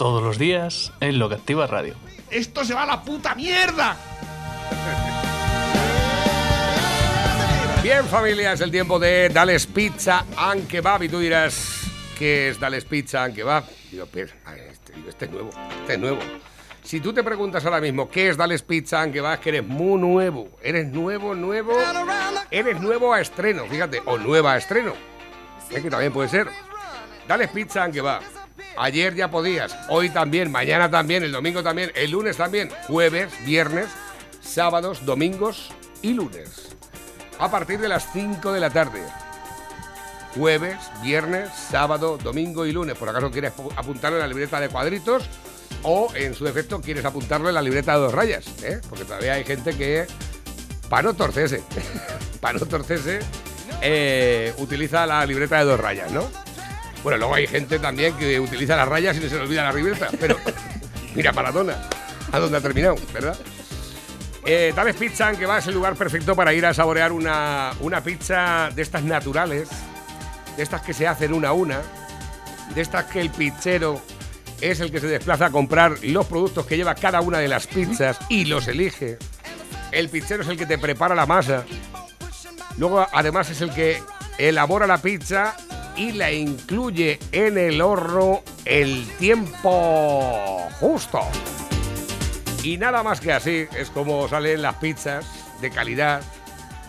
todos los días en Lo que Activa Radio. ¡Esto se va a la puta mierda! Bien, familia, es el tiempo de Dales Pizza and Kebab. Y tú dirás, ¿qué es Dales Pizza and Kebab? Digo, pero, ay, este, este es nuevo, este es nuevo. Si tú te preguntas ahora mismo, ¿qué es Dales Pizza and Kebab? Es que eres muy nuevo. Eres nuevo, nuevo. Eres nuevo a estreno, fíjate, o nueva a estreno. Es que también puede ser. Dales Pizza and Kebab. Ayer ya podías, hoy también, mañana también, el domingo también, el lunes también, jueves, viernes, sábados, domingos y lunes a partir de las 5 de la tarde. Jueves, viernes, sábado, domingo y lunes. Por acaso quieres pu- apuntarlo en la libreta de cuadritos o en su defecto quieres apuntarlo en la libreta de dos rayas. ¿eh? Porque todavía hay gente que, para no torcerse, para no torcerse, eh, utiliza la libreta de dos rayas, ¿no? Bueno, luego hay gente también que utiliza las rayas y no se le olvida la libreta. Pero mira, Maradona, a dónde ha terminado, ¿verdad? Eh, Tales Pizza, que va es el lugar perfecto para ir a saborear una, una pizza de estas naturales, de estas que se hacen una a una, de estas que el pizzero es el que se desplaza a comprar los productos que lleva cada una de las pizzas y los elige. El pizzero es el que te prepara la masa. Luego, además, es el que elabora la pizza y la incluye en el horno el tiempo justo. Y nada más que así es como salen las pizzas de calidad,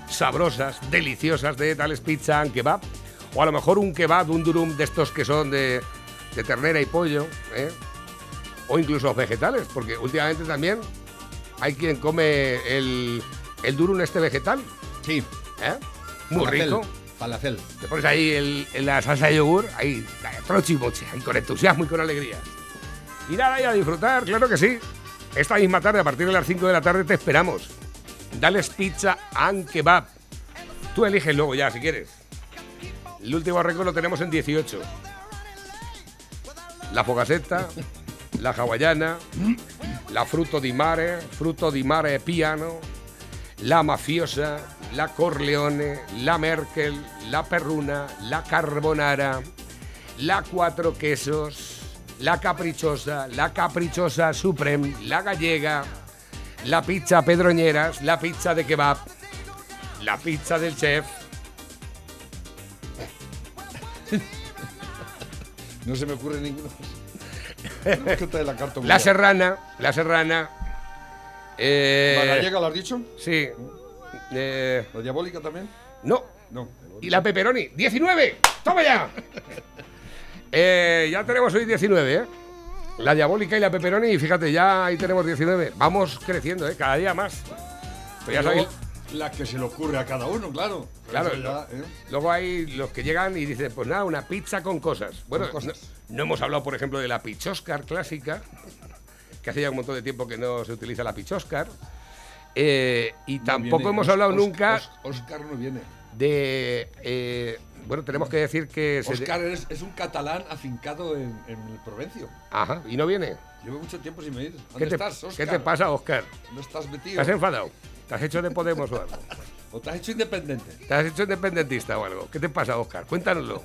sabrosas, deliciosas de tales pizza and kebab. O a lo mejor un kebab, un durum de estos que son de, de ternera y pollo. ¿eh? O incluso vegetales, porque últimamente también hay quien come el, el durum este vegetal. Sí. ¿eh? Muy rico. Te pones ahí el, en la salsa de yogur, ahí, trochi moche, ahí con entusiasmo y con alegría. Y nada, y a disfrutar, claro que sí. Esta misma tarde, a partir de las 5 de la tarde, te esperamos. Dales pizza and kebab. Tú eliges luego ya, si quieres. El último récord lo tenemos en 18. La fogasetta, la hawaiana, la fruto di mare, fruto di mare piano, la mafiosa, la Corleone, la Merkel, la Perruna, la Carbonara, la Cuatro Quesos, la Caprichosa, la Caprichosa Supreme, la Gallega, la pizza Pedroñeras, la pizza de kebab, la pizza del chef, No se me ocurre la carta la Serrana, la Serrana. eh, ¿La gallega lo has dicho? Sí. Eh, ¿La diabólica también? no, No. Y la pepperoni, 19. ¡Toma ya! Eh, ya tenemos hoy 19, ¿eh? La diabólica y la pepperoni, y fíjate, ya ahí tenemos 19. Vamos creciendo, ¿eh? Cada día más. Pues ya sabéis, la que se le ocurre a cada uno, claro. Claro, ya, ¿eh? luego hay los que llegan y dicen, pues nada, una pizza con cosas. Bueno, Con cosas. No, no hemos hablado, por ejemplo, de la pichoscar clásica, que hace ya un montón de tiempo que no se utiliza la pichoscar. Eh, y No tampoco viene. hemos Os- hablado nunca Os- Oscar no viene. de... eh, bueno, tenemos que decir que... Oscar es, es un catalán afincado en, en el Provencio. Ajá, y no viene. Llevo mucho tiempo sin venir. ¿Dónde ¿Qué te, estás, Oscar? ¿Qué te pasa, Oscar? ¿Dónde estás ¿Te metido? has enfadado? ¿Te has hecho de Podemos o algo? ¿O te has hecho independiente? ¿Te has hecho independentista o algo? ¿Qué te pasa, Oscar? Cuéntanoslo.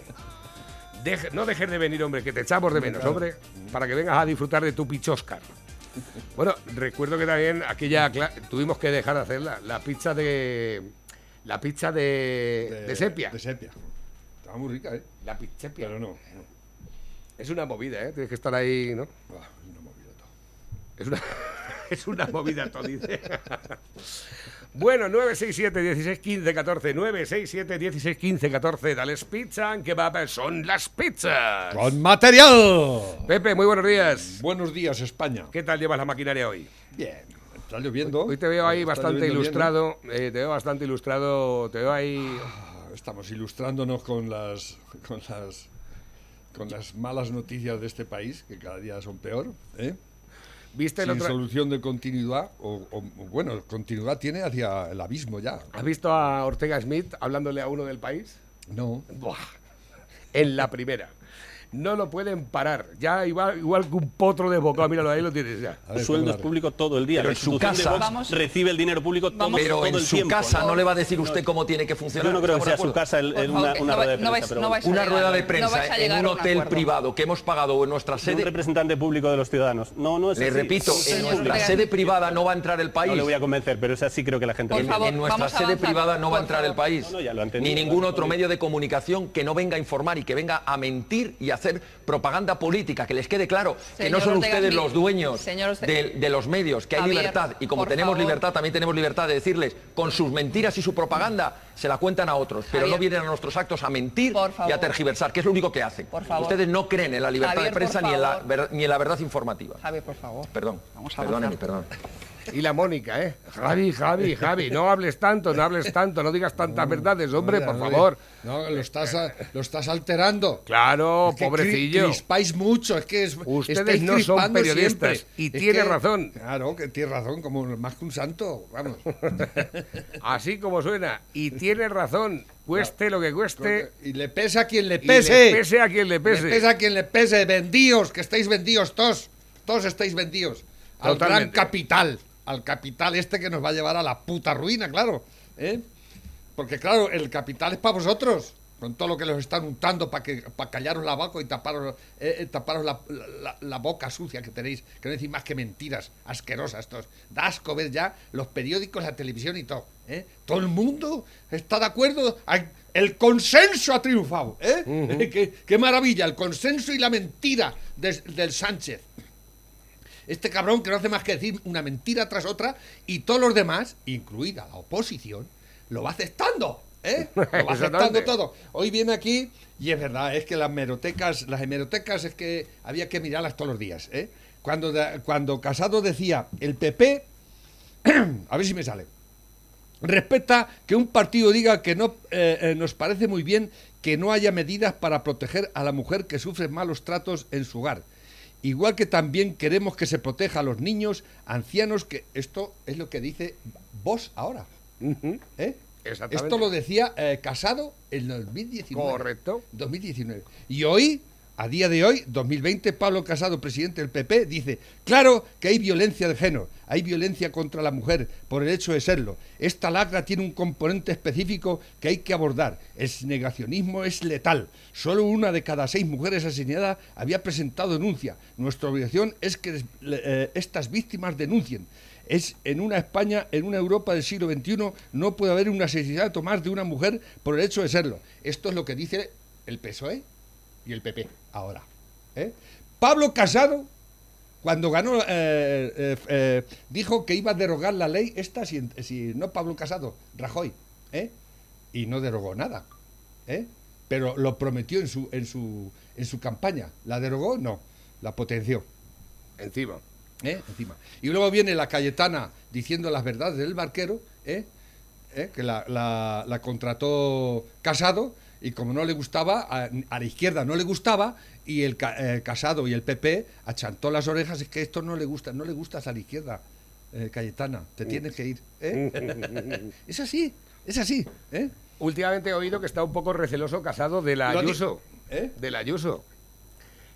Deje- no dejes de venir, hombre, que te echamos de menos, hombre, para que vengas a disfrutar de tu pichoscar. Bueno, recuerdo que también aquella tuvimos que dejar de hacerla, la pizza de la pizza de, de sepia. De sepia. Estaba muy rica, ¿eh? La pizza sepia. Pero no. no. Es una movida, ¿eh? Tienes que estar ahí, ¿no? Ah, una movida todo. Es una, es una movida, todo dice. Bueno, 967 16 15 14 967 16 15 14 Dales Pizza and Kebab son las pizzas. ¡Con material! Pepe, muy buenos días. Buenos días, España. ¿Qué tal llevas la maquinaria hoy? Bien. Está lloviendo. Hoy te veo ahí Está bastante ilustrado, eh, te veo bastante ilustrado, te veo ahí... ¿no? Estamos ilustrándonos con las, con las con las malas noticias de este país, que cada día son peor. ¿eh? ¿Viste el sin otro- solución de continuidad, o, o, bueno, continuidad tiene hacia el abismo ya. ¿Has visto a Ortega Smith hablándole a uno del país? No. Buah. En la primera. No lo pueden parar. Ya igual, igual que un potro desbocado. Míralo, ahí lo tienes ya. Ver, sueldos ¿cómo la- públicos todo el día. Pero en su de casa- Vamos- recibe el dinero público todo, Pero todo en el su tiempo. casa no, ¿no? le va a decir usted cómo tiene que funcionar. Yo no creo que ¿Estamos sea de su casa el- una, rueda de prensa. vais- pero vais Una rueda de prensa en un un hotel acuerdo. privado que hemos pagado o en nuestra un sede. representante público de los ciudadanos. No, no es Le así. repito, Es en un nuestra sede privada no va a entrar el país. No le voy a convencer, pero esa sí creo que la gente En, en nuestra sede avanzar, privada no va a entrar el país. No, no, ya lo he entendido, Ni ningún otro medio de comunicación que no venga a informar y que venga a mentir y a hacer propaganda política. Que les quede claro que no son Ortega ustedes Smith, los dueños de, de los medios, que hay Javier, libertad. Y como tenemos favor. libertad, también tenemos libertad de decirles, con sus mentiras y su propaganda, se la cuentan a otros. Pero no vienen a nuestros actos a mentir y a tergiversar, que es lo único que hacen. Por favor. Ustedes no creen en la libertad Javier, de prensa ni en, la, ni en la verdad informativa. Javier, por favor. Perdón, Vamos a perdóneme, avanzar. perdón. Y la Mónica, ¿eh? Javi, Javi, Javi, no hables tanto, no hables tanto, no digas tantas verdades, hombre, por favor. No, lo estás, lo estás alterando. Claro, Es que pobrecillo. Crispáis mucho, es que es, Ustedes no son periodistas, siempre. y Es tiene que- razón. Claro, que tiene razón, como más que un santo, vamos. Así como suena. Y tiene razón, cueste lo que cueste. y le pese a quien le y pese. le pese a quien le pese. Le pese a quien le pese. Vendíos, que estáis vendidos todos. Todos estáis vendidos. Al gran capital. Al capital este que nos va a llevar a la puta ruina, claro. ¿eh? Porque claro, el capital es para vosotros. Con todo lo que los están untando para que para callaros la boca y taparos, eh, eh, taparos la, la- la boca sucia que tenéis, que no decís más que mentiras asquerosas. Estos. Da asco ver ya los periódicos, la televisión y todo. ¿eh? Todo el mundo está de acuerdo. El consenso ha triunfado. ¿eh? qué, qué maravilla, el consenso y la mentira del Sánchez. Este cabrón que no hace más que decir una mentira tras otra y todos los demás, incluida la oposición, lo va aceptando. ¿eh? Lo va aceptando todo. Hoy viene aquí y es verdad, es que las hemerotecas, las hemerotecas es que había que mirarlas todos los días. ¿eh? Cuando, cuando Casado decía el PP, a ver si me sale, respeta que un partido diga que no eh, eh, nos parece muy bien que no haya medidas para proteger a la mujer que sufre malos tratos en su hogar. Igual que también queremos que se proteja a los niños, ancianos, que esto es lo que dice vos ahora. ¿eh? Esto lo decía eh, Casado en 2019. Correcto. 2019. Y hoy, a día de hoy, 2020, Pablo Casado, presidente del PP, dice, claro que hay violencia de género, hay violencia contra la mujer por el hecho de serlo. Esta lacra tiene un componente específico que hay que abordar. El negacionismo es letal. Solo una de cada seis mujeres asesinadas había presentado denuncia. Nuestra obligación es que eh, estas víctimas denuncien. Es en una España, en una Europa del siglo XXI, no puede haber un asesinato más de una mujer por el hecho de serlo. Esto es lo que dice el PSOE y el PP ahora. ¿eh? Pablo Casado, cuando ganó, eh, eh, dijo que iba a derogar la ley esta, si, si no Pablo Casado, Rajoy, y no derogó nada. Pero lo prometió en su, en, su, en su campaña. ¿La derogó? No, la potenció. Encima. encima. Y luego viene la Cayetana diciendo las verdades del barquero, que la, la- la contrató Casado, y como no le gustaba, a, a la izquierda no le gustaba, y el eh, Casado y el PP achantó las orejas, es que esto no le gusta, no le gustas a la izquierda, eh, Cayetana, te tienes que ir. ¿eh? es así, es así. ¿eh? Últimamente he oído que está un poco receloso casado de la Ayuso. De la Ayuso.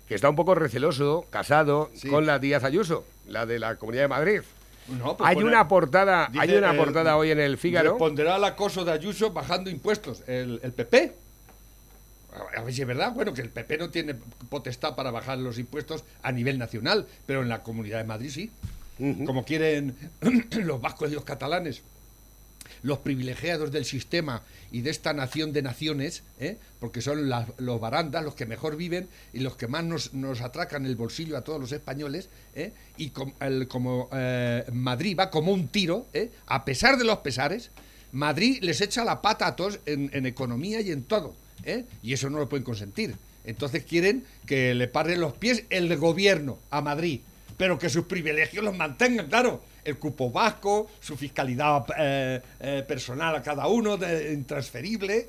Que está un poco receloso, casado, Sí. con la Díaz Ayuso, la de la Comunidad de Madrid. No, pues Hay una portada, hay una portada hoy en el Fígaro. Responderá al acoso de Ayuso bajando impuestos. El, el PP. A ver si es verdad. Bueno, que el PP no tiene potestad para bajar los impuestos a nivel nacional, pero en la Comunidad de Madrid sí. Como quieren los vascos y los catalanes. Los privilegiados del sistema y de esta nación de naciones, ¿eh? porque son las- los barandas los que mejor viven y los que más nos, nos atracan el bolsillo a todos los españoles, ¿eh? y com- el- como eh, Madrid va como un tiro, a pesar de los pesares, Madrid les echa la pata a todos en, en economía y en todo, ¿eh? y eso no lo pueden consentir. Entonces quieren que le paren los pies el gobierno a Madrid, pero que sus privilegios los mantengan, claro. El cupo vasco, su fiscalidad eh, eh, personal a cada uno, de- intransferible,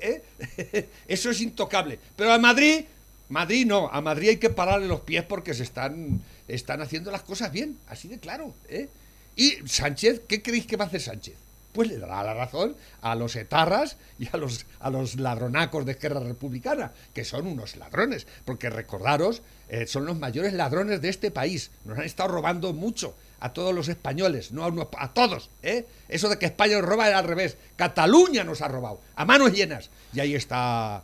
eso es intocable. Pero a Madrid, Madrid no, a Madrid hay que pararle los pies porque se están, están haciendo las cosas bien, así de claro. ¿eh? Y Sánchez, ¿qué creéis que va a hacer Sánchez? Pues le dará la razón a los etarras y a los, a los ladronacos de Esquerra Republicana, que son unos ladrones, porque recordaros, eh, son los mayores ladrones de este país. Nos han estado robando mucho a todos los españoles, no a, unos, a todos. ¿eh? Eso de que España nos roba era al revés. Cataluña nos ha robado, a manos llenas. Y ahí está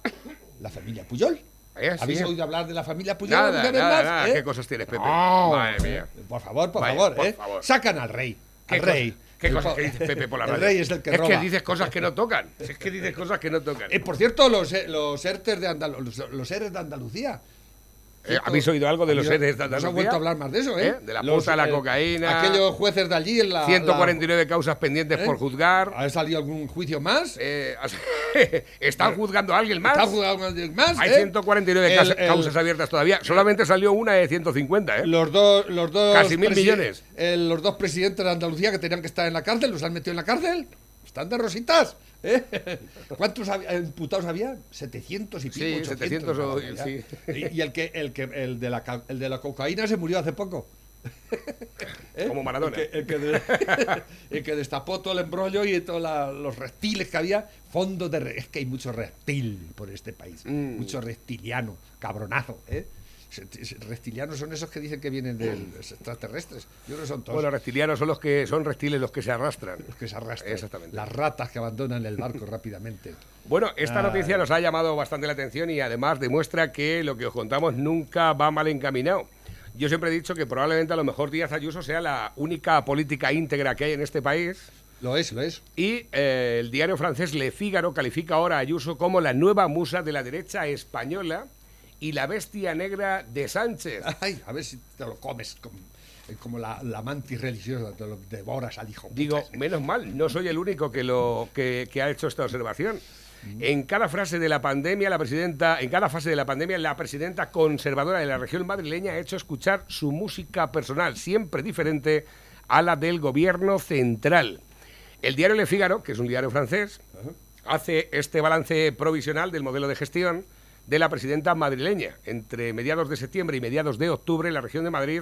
la familia Puyol. Sí. ¿Habéis oído hablar de la familia Puyol Nada, alguna vez nada, más? nada. ¿Eh? ¿Qué cosas tienes, Pepe? No, Madre mía. Por favor, por Vaya, favor, por ¿eh? favor. Sacan al rey. ¿Qué Al cosa- rey. ¿Qué cosas que dice Pepe por la el radio? rey es el que es roba. que dices cosas que no tocan. Es que dices cosas que no tocan. Eh, por cierto, los, eh, los ERTES de Andalu- los, los ERES de Andalucía. Eh, ¿Habéis oído algo de los ¿Habéis- seres de No se ha Andalucía? vuelto a hablar más de eso, ¿eh? ¿Eh? De la puta, la cocaína. Aquellos jueces de allí en la... 149 causas pendientes ¿Eh? por juzgar. la- ¿Ha salido algún juicio más? Eh, ¿Están juzgando a alguien más? ¿Está juzgado alguien más? Hay eh? 149 El- el- causas abiertas todavía. Solamente salió una de 150, ¿eh? Los dos, los dos Casi mil millones. eh, los dos presidentes de Andalucía que tenían que estar en la cárcel, los han metido en la cárcel. Están de rositas. ¿Eh? ¿Cuántos imputados había? 700 y pico. Sí, 800, 700 o- una barbaridad. sí. Y, y el que, el que, el de la, el de la cocaína se murió hace poco. ¿Eh? Como Maradona. El que, el que de- el que destapó todo el embrollo y todos los reptiles que había. Fondos de. Es que hay mucho reptil por este país. Mm. Mucho reptiliano. Cabronazo. ¿eh? Reptilianos son esos que dicen que vienen de los extraterrestres. Yo que son todos. Bueno, reptilianos son los que son reptiles los que se arrastran. los que se arrastran. Exactamente. Las ratas que abandonan el barco rápidamente. Bueno, esta noticia nos ha llamado bastante la atención y además demuestra que lo que os contamos nunca va mal encaminado. Yo siempre he dicho que probablemente a lo mejor Díaz Ayuso sea la única política íntegra que hay en este país. Lo es, lo es. Y eh, el diario francés Le Figaro califica ahora a Ayuso como la nueva musa de la derecha española y la bestia negra de Sánchez. Ay, a ver si te lo comes como, eh, como la, la mantis religiosa, te lo devoras al hijo. Digo, menos mal, no soy el único que lo que, que ha hecho esta observación. En cada frase de la pandemia, la presidenta, en cada fase de la pandemia, la presidenta conservadora de la región madrileña ha hecho escuchar su música personal, siempre diferente a la del gobierno central. El diario Le Figaro, que es un diario francés, hace este balance provisional del modelo de gestión de la presidenta madrileña. Entre mediados de septiembre y mediados de octubre, la región de Madrid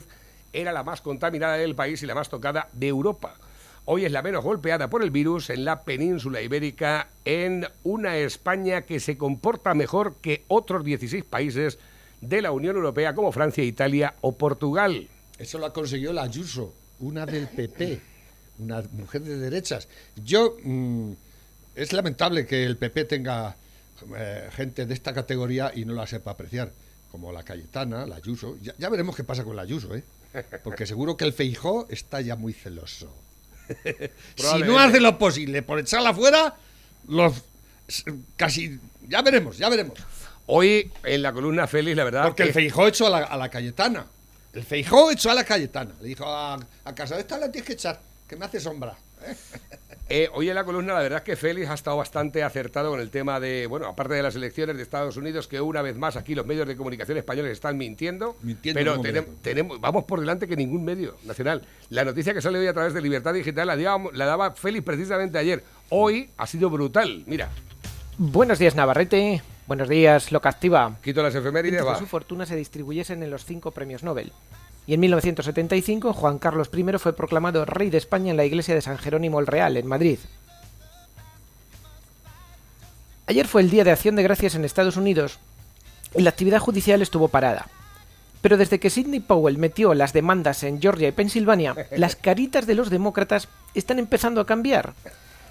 era la más contaminada del país y la más tocada de Europa. Hoy es la menos golpeada por el virus en la península ibérica, en una España que se comporta mejor que otros 16 países de la Unión Europea como Francia, Italia o Portugal. Eso lo consiguió la Ayuso, una del PP, una mujer de derechas. Yo, mm, es lamentable que el PP tenga eh, gente de esta categoría y no la sepa apreciar, como la Cayetana, la Ayuso. Ya, ya veremos qué pasa con la Ayuso, ¿eh? Porque seguro que el Feijó está ya muy celoso. si no hace lo posible por echarla fuera, los casi ya veremos, ya veremos. Hoy en la columna Félix, la verdad. Porque el Feijó echó a la, a la Cayetana. El Feijó echó a la Cayetana. Le dijo a, a casa, esta la tienes que echar, que me hace sombra. Eh, hoy en la columna, la verdad es que Félix ha estado bastante acertado con el tema de, bueno, aparte de las elecciones de Estados Unidos, que una vez más aquí los medios de comunicación españoles están mintiendo, Mintiendo pero tenemos, vamos por delante que ningún medio nacional. La noticia que sale hoy a través de Libertad Digital la, dábamos- la daba Félix precisamente ayer. Hoy ha sido brutal. Mira, Buenos días, Navarrete. Buenos días, Loca Activa. quito las efemérides, que su fortuna se distribuyesen en los cinco premios Nobel. Y en 1975, Juan Carlos I fue proclamado rey de España en la iglesia de San Jerónimo el Real, en Madrid. Ayer fue el Día de Acción de Gracias en Estados Unidos y la actividad judicial estuvo parada. Pero desde que Sidney Powell metió las demandas en Georgia y Pensilvania, las caritas de los demócratas están empezando a cambiar.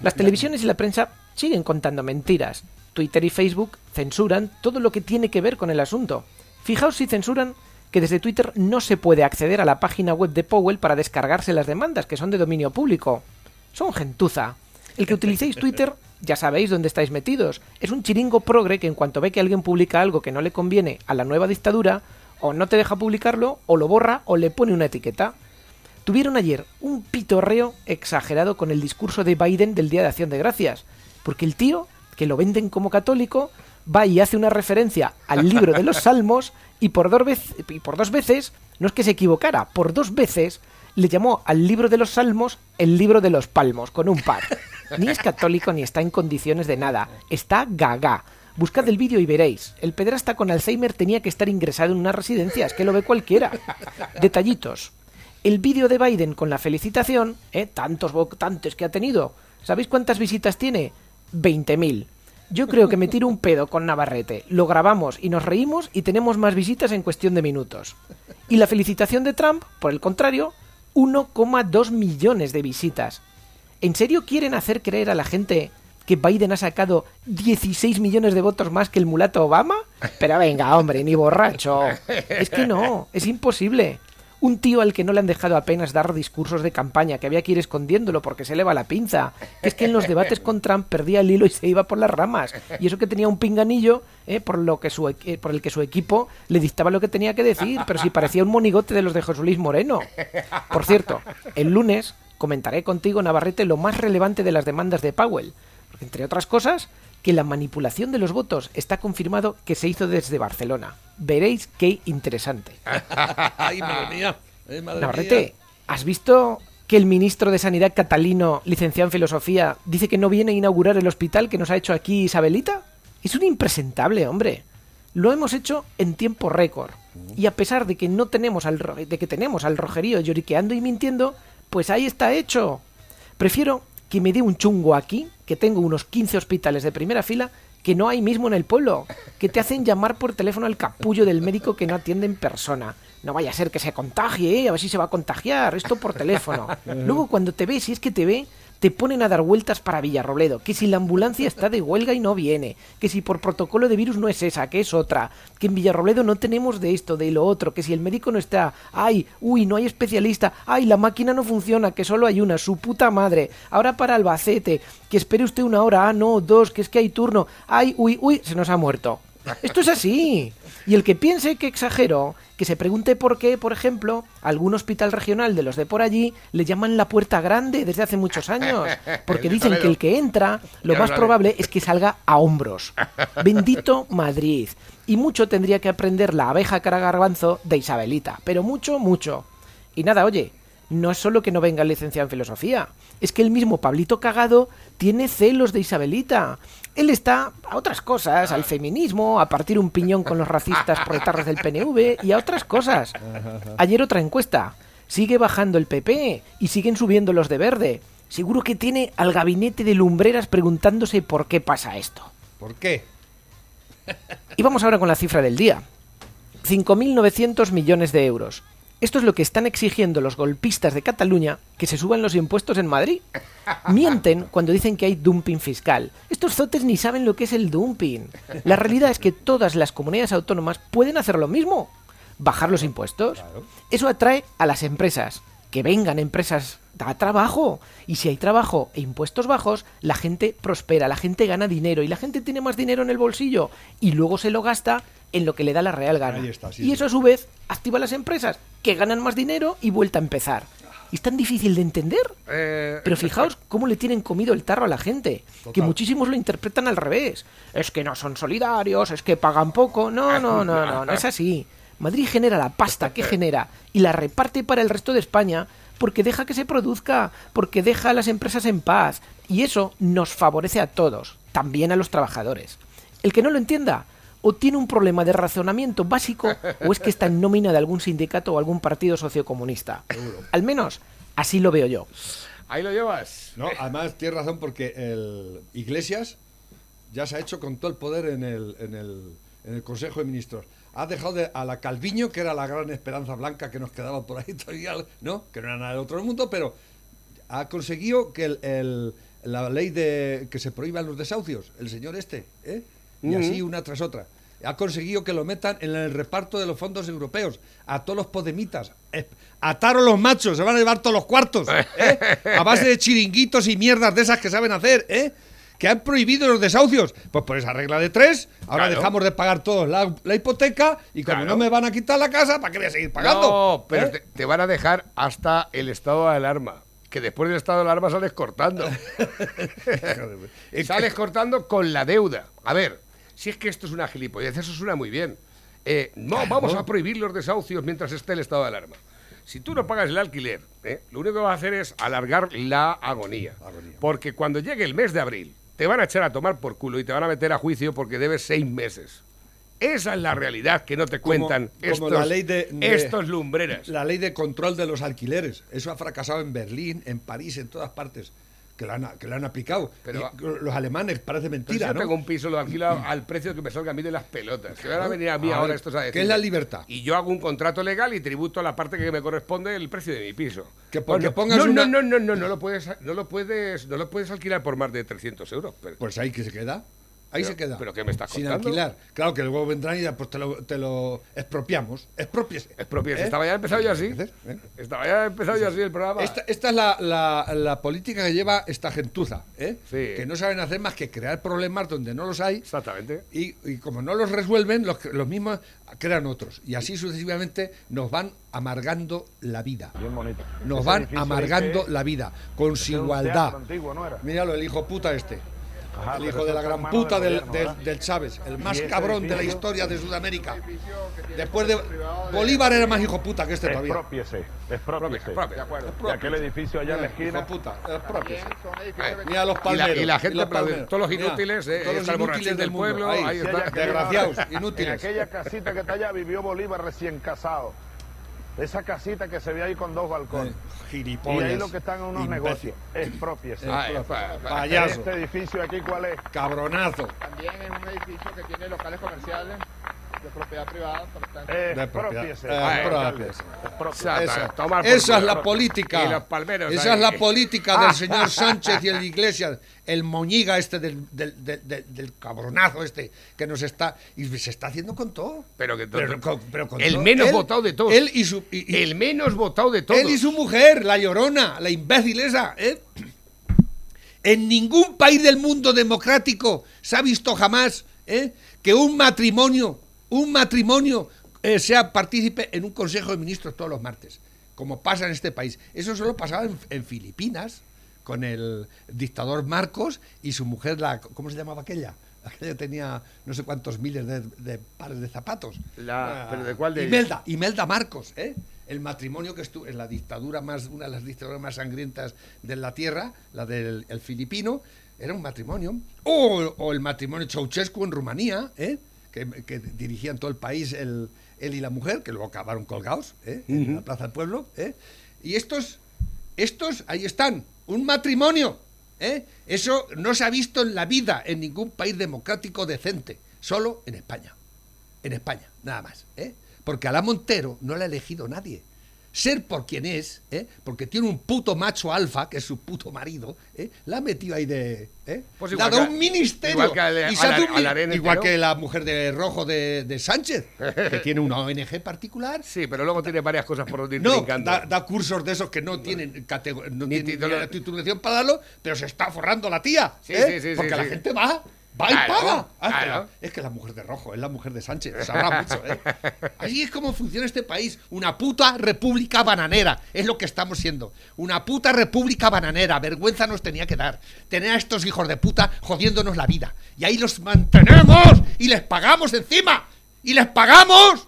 Las televisiones y la prensa siguen contando mentiras. Twitter y Facebook censuran todo lo que tiene que ver con el asunto. Fijaos si censuran que desde Twitter no se puede acceder a la página web de Powell para descargarse las demandas, que son de dominio público. Son gentuza. El que utilicéis Twitter ya sabéis dónde estáis metidos. Es un chiringo progre que en cuanto ve que alguien publica algo que no le conviene a la nueva dictadura, o no te deja publicarlo, o lo borra, o le pone una etiqueta. Tuvieron ayer un pitorreo exagerado con el discurso de Biden del Día de Acción de Gracias, porque el tío, que lo venden como católico, va y hace una referencia al libro de los Salmos y por dos, veces, no es que se equivocara, por dos veces le llamó al libro de los Salmos el libro de los palmos, con un par. Ni es católico ni está en condiciones de nada, está gaga. Buscad el vídeo y veréis. El pederasta con Alzheimer tenía que estar ingresado en una residencia, es que lo ve cualquiera. Detallitos. El vídeo de Biden con la felicitación, ¿eh? tantos votantes que ha tenido. ¿Sabéis cuántas visitas tiene? 20.000. Yo creo que me tiro un pedo con Navarrete. Lo grabamos y nos reímos y tenemos más visitas en cuestión de minutos. Y la felicitación de Trump, por el contrario, 1,2 millones de visitas. ¿En serio quieren hacer creer a la gente que Biden ha sacado 16 millones de votos más que el mulato Obama? Pero venga, hombre, ni borracho. Es que no, es imposible. Un tío al que no le han dejado apenas dar discursos de campaña, que había que ir escondiéndolo porque se le va la pinza. Que es que en los debates con Trump perdía el hilo y se iba por las ramas. Y eso que tenía un pinganillo eh, por, lo que su, eh, por el que su equipo le dictaba lo que tenía que decir, pero si parecía un monigote de los de José Luis Moreno. Por cierto, el lunes comentaré contigo, Navarrete, lo más relevante de las demandas de Powell. Entre otras cosas, que la manipulación de los votos está confirmado que se hizo desde Barcelona. Veréis qué interesante. Ay, madre mía. Ay, madre Navarrete, mía. ¿has visto que el ministro de Sanidad catalino, licenciado en filosofía, dice que no viene a inaugurar el hospital que nos ha hecho aquí Isabelita? Es un impresentable, hombre. Lo hemos hecho en tiempo récord. Y a pesar de que no tenemos al de que tenemos al rojerío lloriqueando y mintiendo, pues ahí está hecho. Prefiero que me dé un chungo aquí, que tengo unos 15 hospitales de primera fila, que no hay mismo en el pueblo, que te hacen llamar por teléfono al capullo del médico que no atiende en persona. No vaya a ser que se contagie, ¿eh? a ver si se va a contagiar, esto por teléfono. Luego cuando te ve, si es que te ve, te ponen a dar vueltas para Villarrobledo, que si la ambulancia está de huelga y no viene, que si por protocolo de virus no es esa, que es otra, que en Villarrobledo no tenemos de esto, de lo otro, que si el médico no está, ay, uy, no hay especialista, ay, la máquina no funciona, que solo hay una, su puta madre, ahora para Albacete, que espere usted una hora, ah, no, dos, que es que hay turno, ay, uy, uy, se nos ha muerto. Esto es así. Y el que piense que exagero, que se pregunte por qué, por ejemplo, algún hospital regional de los de por allí le llaman la puerta grande desde hace muchos años. Porque dicen que el que entra, lo más probable es que salga a hombros. Bendito Madrid. Y mucho tendría que aprender la abeja cara garbanzo de Isabelita. Pero mucho, mucho. Y nada, oye, no es solo que no venga el licenciado en filosofía, es que el mismo Pablito Cagado tiene celos de Isabelita. Él está a otras cosas, al feminismo, a partir un piñón con los racistas proetarras del PNV y a otras cosas. Ayer otra encuesta. Sigue bajando el PP y siguen subiendo los de verde. Seguro que tiene al gabinete de lumbreras preguntándose por qué pasa esto. ¿Por qué? Y vamos ahora con la cifra del día. 5.900 millones de euros. Esto es lo que están exigiendo los golpistas de Cataluña que se suban los impuestos en Madrid. Mienten cuando dicen que hay dumping fiscal. Estos zotes ni saben lo que es el dumping. La realidad es que todas las comunidades autónomas pueden hacer lo mismo. Bajar los impuestos. Eso atrae a las empresas. Que vengan empresas da trabajo. Y si hay trabajo e impuestos bajos, la gente prospera, la gente gana dinero y la gente tiene más dinero en el bolsillo y luego se lo gasta en lo que le da la real gana. Ahí está, sí, y sí. eso a su vez activa a las empresas que ganan más dinero y vuelta a empezar. ¿Es tan difícil de entender? Eh, Pero fijaos cómo le tienen comido el tarro a la gente, que muchísimos lo interpretan al revés. Es que no son solidarios, es que pagan poco. No, no, no, no, no es así. Madrid genera la pasta que genera y la reparte para el resto de España porque deja que se produzca, porque deja a las empresas en paz. Y eso nos favorece a todos, también a los trabajadores. El que no lo entienda, o tiene un problema de razonamiento básico, o es que está en nómina de algún sindicato o algún partido sociocomunista. Al menos así lo veo yo. Ahí lo llevas. No, además tienes razón porque el Iglesias ya se ha hecho con todo el poder en el, en el, en el Consejo de Ministros. Ha dejado de- a la Calviño, que era la gran esperanza blanca que nos quedaba por ahí todavía, ¿no? Que no era nada del otro mundo, pero ha conseguido que el, el- la ley de que se prohíban los desahucios, el señor este, ¿eh? Y así una tras otra. Ha conseguido que lo metan en el reparto de los fondos europeos a todos los podemitas. Eh, Ataron los machos, se van a llevar todos los cuartos. ¿eh? A base de chiringuitos y mierdas de esas que saben hacer, ¿eh? Que han prohibido los desahucios. Pues por esa regla de tres, ahora Claro. dejamos de pagar todos la, la hipoteca y como Claro. no me van a quitar la casa, ¿para qué voy a seguir pagando? No, pero ¿Eh? te, te van a dejar hasta el estado de alarma. Que después del estado de alarma sales cortando. sales cortando con la deuda. A ver, si es que esto es una gilipollez, eso suena muy bien. Eh, no, vamos a prohibir los desahucios mientras esté el estado de alarma. Si tú no pagas el alquiler, ¿eh? lo único que vas a hacer es alargar la agonía. Porque cuando llegue el mes de abril, te van a echar a tomar por culo y te van a meter a juicio porque debes seis meses. Esa es la realidad que no te cuentan como estos, la ley de- de- estos lumbreras. La ley de control de los alquileres. Eso ha fracasado en Berlín, en París, en todas partes. Que lo han, que lo han aplicado. Pero- Y los alemanes parece mentira, yo ¿no? tengo un piso, lo alquilo al precio que me salga a mí de las pelotas. Que van a venir a mí A ahora estos a decir. ¿qué es la libertad? Y yo hago un contrato legal y tributo a la parte que me corresponde el precio de mi piso. Que Bueno, pongas no, una- no, no, no, no, no lo puedes, no lo puedes, no lo puedes alquilar por más de 300 euros. Pero, Pues ahí que se queda. Ahí Pero- se queda. ¿pero qué me estás Sin contando? alquilar. Claro que luego vendrán y ya, pues te lo, te lo expropiamos. Expropiese. es propio. ¿Eh? Estaba ya empezado yo así. ¿Eh? Estaba ya empezado yo así el programa. Esta, esta es la, la- la política que lleva esta gentuza, ¿eh? Sí. que no saben hacer más que crear problemas donde no los hay Exactamente. y, y como no los resuelven, los, mismos crean otros. Y así sucesivamente nos van amargando la vida. Nos van amargando la vida con su igualdad. Míralo, el hijo puta este. El hijo de la gran puta del, del- del Chávez, el más cabrón de la historia de Sudamérica. Después de Bolívar era más hijo puta que este todavía. Expropiese, expropiese. propia. De aquel edificio allá en la Hijo esquina. puta, expropiese. Eh, Mira los y la- palmeros. y la gente los aplaude. palmeros. Todos los inútiles, eh, todos los inútiles del pueblo, ahí Desgraciados, En inútiles. aquella casita que está allá vivió Bolívar recién casado. Esa casita que se ve ahí con dos balcones. Y Gilipollas. ahí lo que están en unos imbécil, negocios. Expropiese. Ay, pa- pa- Payaso, Este edificio aquí, ¿cuál es? cabronazo. También es un edificio que tiene locales comerciales de propiedad privada, por lo tanto, Eh, De propiedad. Eh. Esa- Esa, tomar por esa es la política. Y los palmeros Esa ahí. es la política del señor Sánchez y el Iglesias, el moñiga este del, del, del- del- del cabronazo este que nos está y se está haciendo con todo. Pero que Pero con- pero con el todo. menos Él- votado de todos. Él y su y- y- el menos votado de todos. él y su mujer, la llorona, la imbécil esa, ¿eh? En ningún país del mundo democrático se ha visto jamás ¿eh? que un matrimonio, un matrimonio eh, sea partícipe en un consejo de ministros todos los martes, como pasa en este país. Eso solo pasaba en, en Filipinas con el dictador Marcos y su mujer, la, ¿cómo se llamaba aquella? Aquella tenía no sé cuántos miles de, de pares de zapatos. La- Ah, ¿pero de cuál de? Imelda, Imelda Marcos, ¿eh? El matrimonio que estuvo en la dictadura más, una de las dictaduras más sangrientas de la tierra, la del el filipino, era un matrimonio. O, o el matrimonio Ceausescu en Rumanía, ¿eh? Que, que dirigían todo el país el, él y la mujer, que luego acabaron colgados, ¿eh? En la Plaza del Pueblo, ¿eh? Y estos, estos, ahí están, un matrimonio, ¿eh? Eso no se ha visto en la vida en ningún país democrático decente, solo en España en España, nada más. Porque a la Montero no la ha elegido nadie. Ser por quien es, ¿eh? porque tiene un puto macho alfa, que es su puto marido, ¿eh? la ha metido ahí de... ¿eh? Pues igual que- un ministerio. igual que y se al- un al igual que la mujer de rojo de, de Sánchez, que tiene una ONG particular. Sí, pero luego tiene varias cosas por donde ir No, da, da cursos de esos que no tienen, no tienen titulación para darlo, pero se está forrando la tía. Sí, ¿eh? sí, sí, Porque la gente va, va y Claro, paga. Ah, es que claro. la- es que la mujer de rojo es la mujer de Sánchez, sabrá mucho. ¿eh? Así es como funciona este país. Una puta república bananera, es lo que estamos siendo. Una puta república bananera. Vergüenza nos tenía que dar. Tener a estos hijos de puta jodiéndonos la vida. Y ahí los mantenemos y les pagamos encima. Y les pagamos.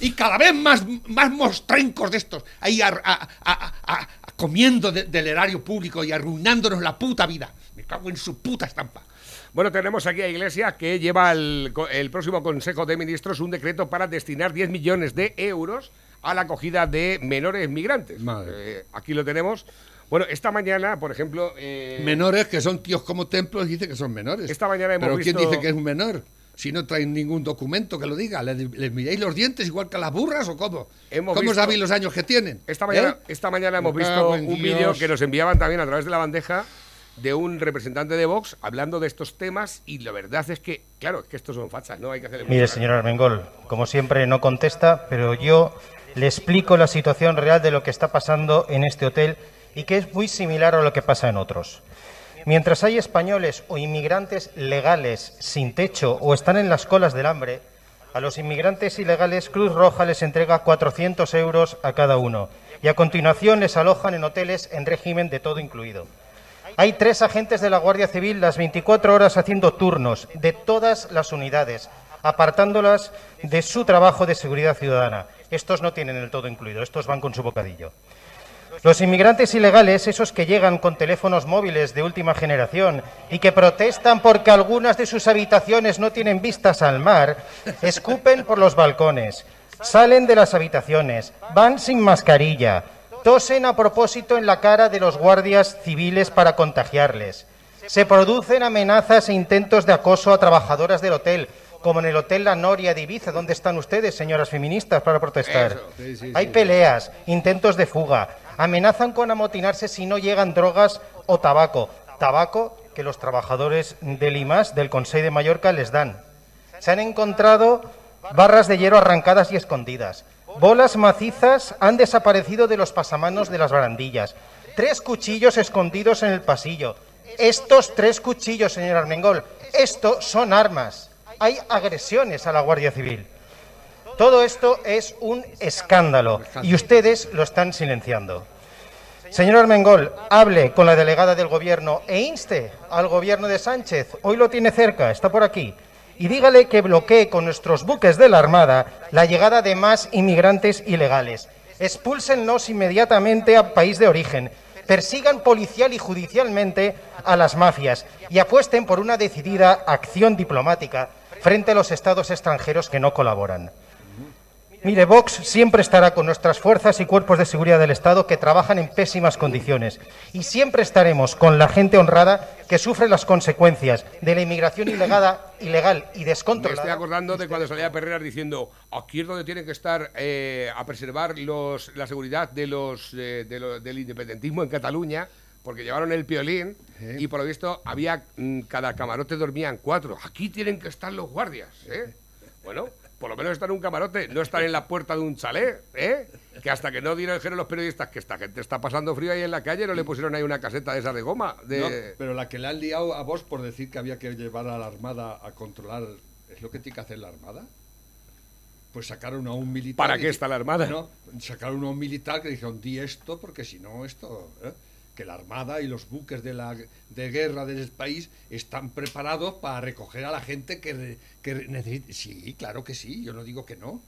Y cada vez más, más mostrencos de estos, ahí a- a- a- a- a- comiendo de- del erario público y arruinándonos la puta vida. Me cago en su puta estampa. Bueno, tenemos aquí a Iglesias que lleva el, próximo Consejo de Ministros un decreto para destinar 10 millones de euros a la acogida de menores migrantes. Madre. Eh, aquí lo tenemos. Bueno, esta mañana, por ejemplo... eh, Menores que son tíos como templos dice que son menores. Esta mañana hemos Pero ¿quién visto- dice que es un menor? Si no traen ningún documento que lo diga, ¿les, les miráis los dientes igual que a las burras o cómo? Hemos ¿Cómo visto- sabéis los años que tienen? Esta mañana, ¿Eh? esta mañana hemos visto un vídeo que nos enviaban también a través de la bandeja de un representante de Vox hablando de estos temas y la verdad es que, claro, es que estos son fachas, ¿no? Hay que hacer Mire, señor Armengol, como siempre no contesta, pero yo le explico la situación real de lo que está pasando en este hotel y que es muy similar a lo que pasa en otros. Mientras hay españoles o inmigrantes legales sin techo o están en las colas del hambre, a los inmigrantes ilegales Cruz Roja les entrega 400 euros a cada uno y a continuación les alojan en hoteles en régimen de todo incluido. Hay tres agentes de la Guardia Civil las 24 horas haciendo turnos de todas las unidades, apartándolas de su trabajo de seguridad ciudadana. Estos no tienen el todo incluido, estos van con su bocadillo. Los inmigrantes ilegales, esos que llegan con teléfonos móviles de última generación y que protestan porque algunas de sus habitaciones no tienen vistas al mar, escupen por los balcones, salen de las habitaciones, van sin mascarilla, tosen a propósito en la cara de los guardias civiles para contagiarles. Se producen amenazas e intentos de acoso a trabajadoras del hotel, como en el Hotel La Noria de Ibiza. ¿Dónde están ustedes, señoras feministas, para protestar? Eso, sí, sí, Hay peleas, intentos de fuga, amenazan con amotinarse si no llegan drogas o tabaco. Tabaco que los trabajadores del IMAS, del Consejo de Mallorca, les dan. Se han encontrado barras de hierro arrancadas y escondidas. Bolas macizas han desaparecido de los pasamanos de las barandillas. Tres cuchillos escondidos en el pasillo. Estos tres cuchillos, señor Armengol, esto son armas. Hay agresiones a la Guardia Civil. Todo esto es un escándalo y ustedes lo están silenciando. Señor Armengol, hable con la delegada del gobierno e inste al gobierno de Sánchez, hoy lo tiene cerca, está por aquí, y dígale que bloquee con nuestros buques de la Armada la llegada de más inmigrantes ilegales. Expúlsenlos inmediatamente al país de origen, persigan policial y judicialmente a las mafias y apuesten por una decidida acción diplomática frente a los estados extranjeros que no colaboran. Mire, Vox siempre estará con nuestras fuerzas y cuerpos de seguridad del Estado que trabajan en pésimas condiciones. Y siempre estaremos con la gente honrada que sufre las consecuencias de la inmigración ilegal, ilegal y Me estoy descontrolada. acordando de cuando salía Perreras diciendo aquí es donde tienen que estar eh, a preservar los, la seguridad de los, eh, de lo- del independentismo en Cataluña, porque llevaron el piolín y por lo visto había mm, cada camarote dormían cuatro. Aquí tienen que estar los guardias, ¿eh? Bueno, por lo menos estar en un camarote, no estar en la puerta de un chalet, ¿eh? Que hasta que no dijeron los periodistas que esta gente está pasando frío ahí en la calle, no le pusieron ahí una caseta de esa de goma. De... No, pero la que le han liado a vos por decir que había que llevar a la Armada a controlar, ¿es lo que tiene que hacer la Armada? Pues sacaron a un militar. ¿Para qué está la Armada? No, sacaron a un militar que dijeron, di esto, porque si no, esto. ¿eh? Que la Armada y los buques de, la, de guerra del país están preparados para recoger a la gente que, que necesite. Sí, claro que sí, yo no digo que no.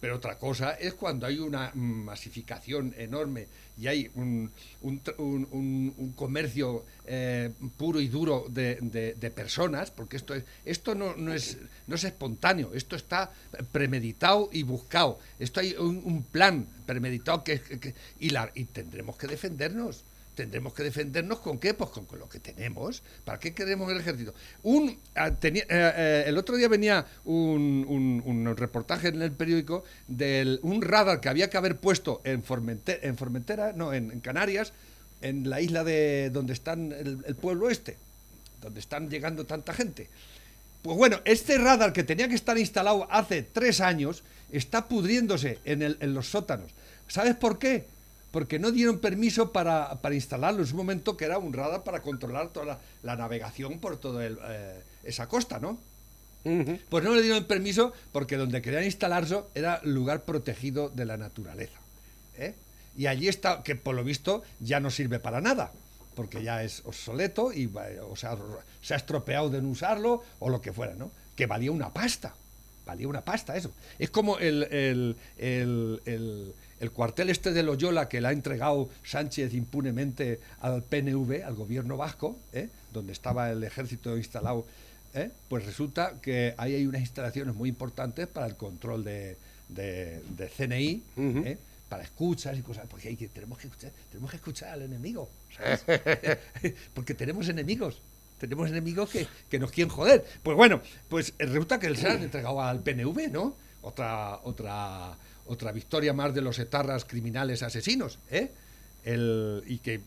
Pero otra cosa es cuando hay una masificación enorme y hay un, un un- un- comercio eh, puro y duro de, de- personas, porque esto, es, esto no, no es, no es espontáneo, esto está premeditado y buscado. Esto hay un, un plan premeditado que, que- y, la, y tendremos que defendernos. Tendremos que defendernos con qué? Pues con, lo que tenemos. ¿Para qué queremos el ejército? Un, ah, eh, eh, el otro día venía un, reportaje en el periódico de un radar que había que haber puesto en, Formente- en Formentera, no, en, Canarias, en la isla de donde están el, pueblo este, donde están llegando tanta gente. Pues bueno, este radar que tenía que estar instalado hace tres años está pudriéndose en los sótanos. ¿Sabes por qué? Porque no dieron permiso para, para instalarlo en su momento, que era un radar para controlar toda la, la navegación por toda esa costa, ¿no? Pues no le dieron permiso porque donde querían instalarse era lugar protegido de la naturaleza. ¿eh? Y allí está, que por lo visto ya no sirve para nada, porque ya es obsoleto y va- o sea, se ha estropeado de no usarlo o lo que fuera, ¿no? Que valía una pasta. Valía una pasta eso. Es como el, el, el- el- el cuartel este de Loyola que le ha entregado Sánchez impunemente al PNV, al gobierno vasco, ¿eh? donde estaba el ejército instalado ¿eh? pues resulta que ahí hay unas instalaciones muy importantes para el control de, de- de CNI, ¿eh? para escuchas y cosas, porque hay que, tenemos, que escuchar, tenemos que escuchar al enemigo, ¿sabes? porque tenemos enemigos. Tenemos enemigos que, que nos quieren joder. Pues bueno, pues resulta que se han entregado al PNV, ¿no? Otra, otra, otra victoria más de los etarras criminales asesinos, ¿eh? El, y que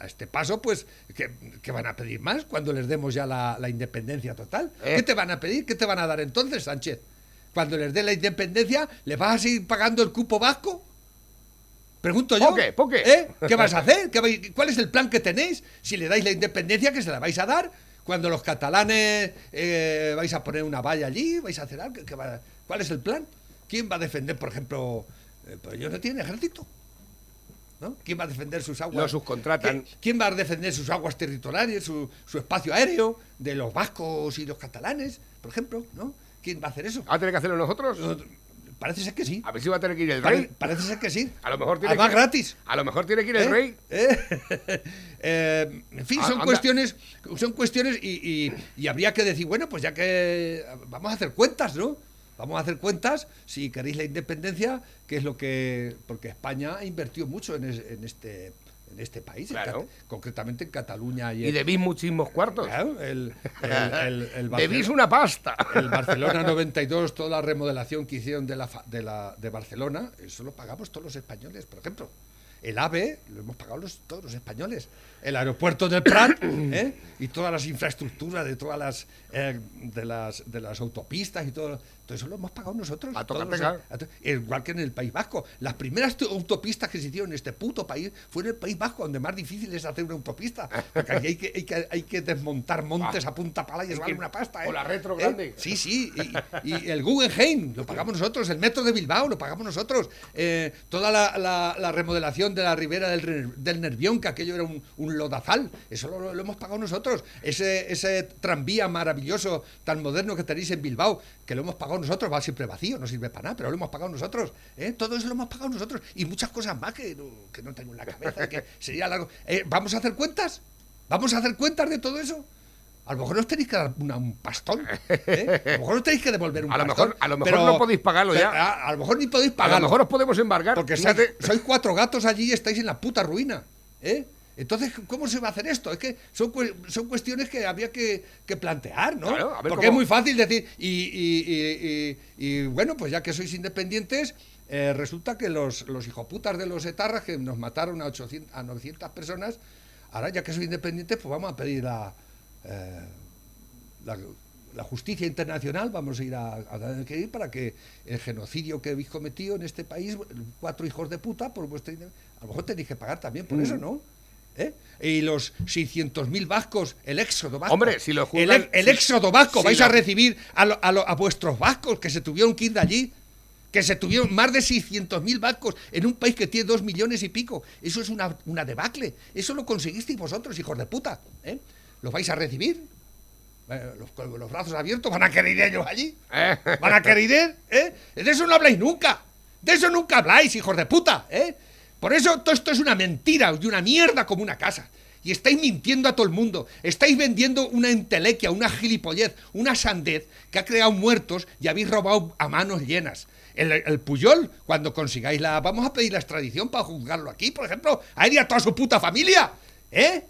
a- este paso, pues, ¿qué, qué van a pedir más cuando les demos ya la, la independencia total? ¿Qué te van a pedir? ¿Qué te van a dar entonces, Sánchez? Cuando les dé la independencia, ¿le vas a seguir pagando el cupo vasco? Pregunto yo. ¿Por qué? ¿Por qué? ¿Eh? ¿Qué vas a hacer? ¿Qué vai- ¿Cuál es el plan que tenéis? Si le dais la independencia, que se la vais a dar. Cuando los catalanes eh, vais a poner una valla allí, vais a hacer algo. ¿Qué va- ¿Cuál es el plan? ¿Quién va a defender, por ejemplo, eh, pues ellos no tienen ejército? ¿no? ¿Quién va a defender sus aguas? Lo subcontratan. ¿Qui- ¿Quién va a defender sus aguas territoriales, su, su espacio aéreo de los vascos y los catalanes, por ejemplo? ¿no? ¿Quién va a hacer eso? ¿Ah, tener que hacerlo nosotros? Parece ser que sí. A ver si va a tener que ir el Pare- rey. parece ser que sí. A lo mejor tiene Además, que gratis. A lo mejor tiene que ir el ¿Eh? rey. ¿Eh? Eh, en fin, Ah, son anda. cuestiones, son cuestiones y, y- y habría que decir, bueno, pues ya que vamos a hacer cuentas, ¿no? Vamos a hacer cuentas, si queréis la independencia, que es lo que... Porque España ha invertido mucho en, es- en este en este país, Claro. Concretamente en Cataluña y, Y debís muchísimos cuartos. Claro, el, el, Debís Barcelona- una pasta. el Barcelona 92, toda la remodelación que hicieron de, la, de, la, de Barcelona, eso lo pagamos todos los españoles, por ejemplo. El AVE lo hemos pagado los- todos los españoles. El aeropuerto del Prat ¿eh? y todas las infraestructuras de todas las, eh, de las de las autopistas y todo, todo eso lo hemos pagado nosotros. A tocar los- pegar. a to- igual que en el País Vasco. Las primeras autopistas que se hicieron en este puto país fue en el País Vasco, donde más difícil es hacer una autopista. Porque hay que, hay que, hay que desmontar montes a punta pala y que- una pasta. ¿eh? o la retro ¿Eh? grande. Sí, sí. Y, y el Guggenheim lo pagamos nosotros, el metro de Bilbao lo pagamos nosotros, toda la, la- la remodelación de la ribera del, del Nervión, que aquello era un, un lodazal, eso lo, lo hemos pagado nosotros. Ese, ese tranvía maravilloso, tan moderno que tenéis en Bilbao, que lo hemos pagado nosotros, va siempre vacío, no sirve para nada, pero lo hemos pagado nosotros. ¿eh? Todo eso lo hemos pagado nosotros y muchas cosas más que no, que no tengo en la cabeza, que sería largo. Eh, ¿Vamos a hacer cuentas? ¿Vamos a hacer cuentas de todo eso? A lo mejor nos tenéis que dar una- un pastón. ¿eh? A lo mejor nos tenéis que devolver un A lo pastón. mejor- a lo mejor no podéis pagarlo ya. A, a lo mejor ni podéis A pagarlo. lo mejor os podemos embargar. Porque sois, sois cuatro gatos allí y estáis en la puta ruina. ¿eh? Entonces, ¿cómo se va a hacer esto? Es que son, son cuestiones que habría que, que plantear, ¿no? Claro, Porque cómo- es muy fácil decir, y, y- y- y- y, bueno, pues ya que sois independientes, eh, resulta que los, los hijoputas de los etarras que nos mataron a, 800, a 900 personas, ahora ya que sois independientes, pues vamos a pedir la, eh, la, la justicia internacional, vamos a ir a, a tener que ir para que el genocidio que habéis cometido en este país, cuatro hijos de puta, por vuestra a lo mejor tenéis que pagar también por Mm. eso, ¿no? ¿Eh? Y los 600.000 vascos, el éxodo vasco. Hombre, si lo el, juzgan- el éxodo vasco, si vais lo- a recibir a, lo- a lo- a vuestros vascos que se tuvieron que ir de allí. Que se tuvieron más de 600.000 vascos en un país que tiene dos millones y pico. Eso es una, una debacle. Eso lo conseguisteis vosotros, hijos de puta. ¿eh? ¿Los vais a recibir? Eh, los, con los brazos abiertos, ¿van a querer ir ellos allí? Eh. ¿Van a querer ir? ¿Eh? De eso no habláis nunca. De eso nunca habláis, hijos de puta. ¿eh? Por eso todo esto es una mentira y una mierda como una casa. Y estáis mintiendo a todo el mundo. Estáis vendiendo una entelequia, una gilipollez, una sandez que ha creado muertos y habéis robado a manos llenas. El, el Puyol, cuando consigáis la... Vamos a pedir la extradición para juzgarlo aquí, por ejemplo, a él y a toda su puta familia. ¿Eh?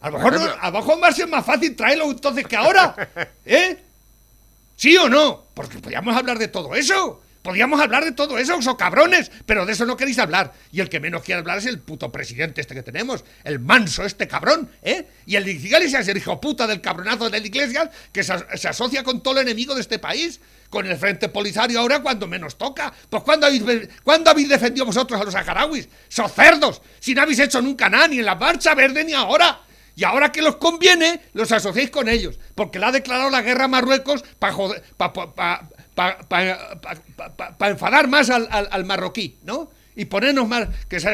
A lo mejor, no- a lo mejor va a ser más fácil traerlo entonces que ahora. ¿Eh? ¿Sí o no? Porque podíamos hablar de todo eso. Podíamos hablar de todo eso, so cabrones, pero de eso no queréis hablar. Y el que menos quiere hablar es el puto presidente este que tenemos, el manso este cabrón, ¿eh? Y el de Iglesias, el hijo puta del cabronazo de la Iglesias, que se, as- se asocia con todo el enemigo de este país, con el Frente Polisario ahora cuando menos toca. Pues ¿cuándo habéis, ¿cuándo habéis defendido vosotros a los saharauis? ¡Sos cerdos! Si no habéis hecho nunca nada, ni en la marcha verde ni ahora. Y ahora que los conviene, los asociáis con ellos. Porque le ha declarado la guerra a Marruecos para enfadar más al, al- al marroquí, ¿no? Y ponernos más. que se,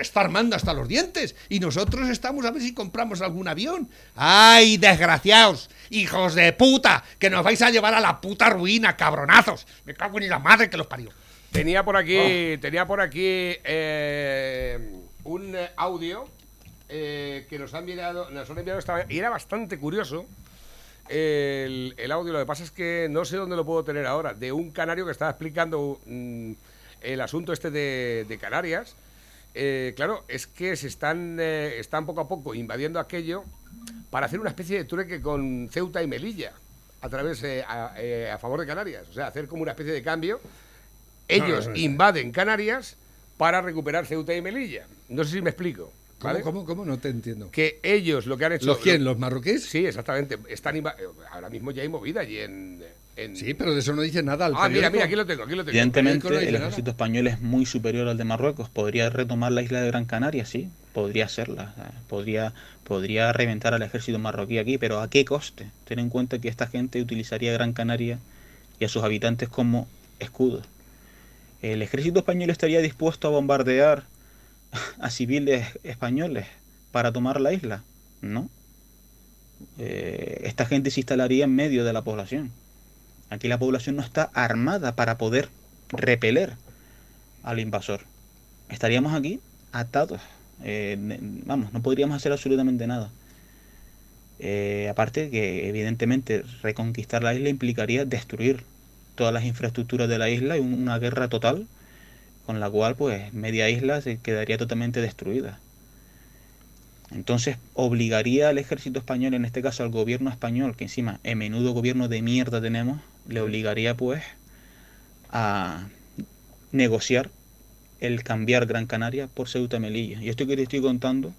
está armando hasta los dientes. Y nosotros estamos a ver si compramos algún avión. ¡Ay, desgraciados! ¡Hijos de puta! Que nos vais a llevar a la puta ruina, cabronazos. Me cago en la madre que los parió. Tenía por aquí, Oh. tenía por aquí eh, un audio eh, que nos han enviado, nos han enviado esta y era bastante curioso. El, el audio, lo que pasa es que no sé dónde lo puedo tener ahora, de un canario que estaba explicando mm, el asunto este de, de Canarias. Eh, claro, es que se están, eh, están poco a poco invadiendo aquello para hacer una especie de trueque con Ceuta y Melilla a través eh, a, a favor de Canarias, o sea, hacer como una especie de cambio ellos No, no, no. invaden Canarias para recuperar Ceuta y Melilla. No sé si me explico. ¿Cómo, ¿vale? cómo, cómo? No te entiendo. Que ellos lo que han hecho. ¿Los quién? lo- ¿Los marroquíes? Sí, exactamente. Están ahora mismo ya hay movida allí en. en- Sí, pero de eso no dice nada. el Ah, mira, periódico. mira, aquí lo tengo, aquí lo tengo. Evidentemente, el nada. ejército español es muy superior al de Marruecos. ¿Podría retomar la isla de Gran Canaria? Sí, podría hacerla. Podría, podría reventar al ejército marroquí aquí, pero ¿a qué coste? Ten en cuenta que esta gente utilizaría Gran Canaria y a sus habitantes como escudos. ¿El ejército español estaría dispuesto a bombardear a civiles españoles para tomar la isla? No. Eh, esta gente se instalaría en medio de la población. Aquí la población no está armada para poder repeler al invasor. Estaríamos aquí atados. Eh, vamos, no podríamos hacer absolutamente nada. Eh, aparte que evidentemente reconquistar la isla implicaría destruir todas las infraestructuras de la isla y un- una guerra total con la cual pues media isla se quedaría totalmente destruida. Entonces obligaría al ejército español, en este caso al gobierno español, que encima en menudo gobierno de mierda tenemos, le obligaría pues a negociar el cambiar Gran Canaria por Ceuta y Melilla. Y esto que te estoy contando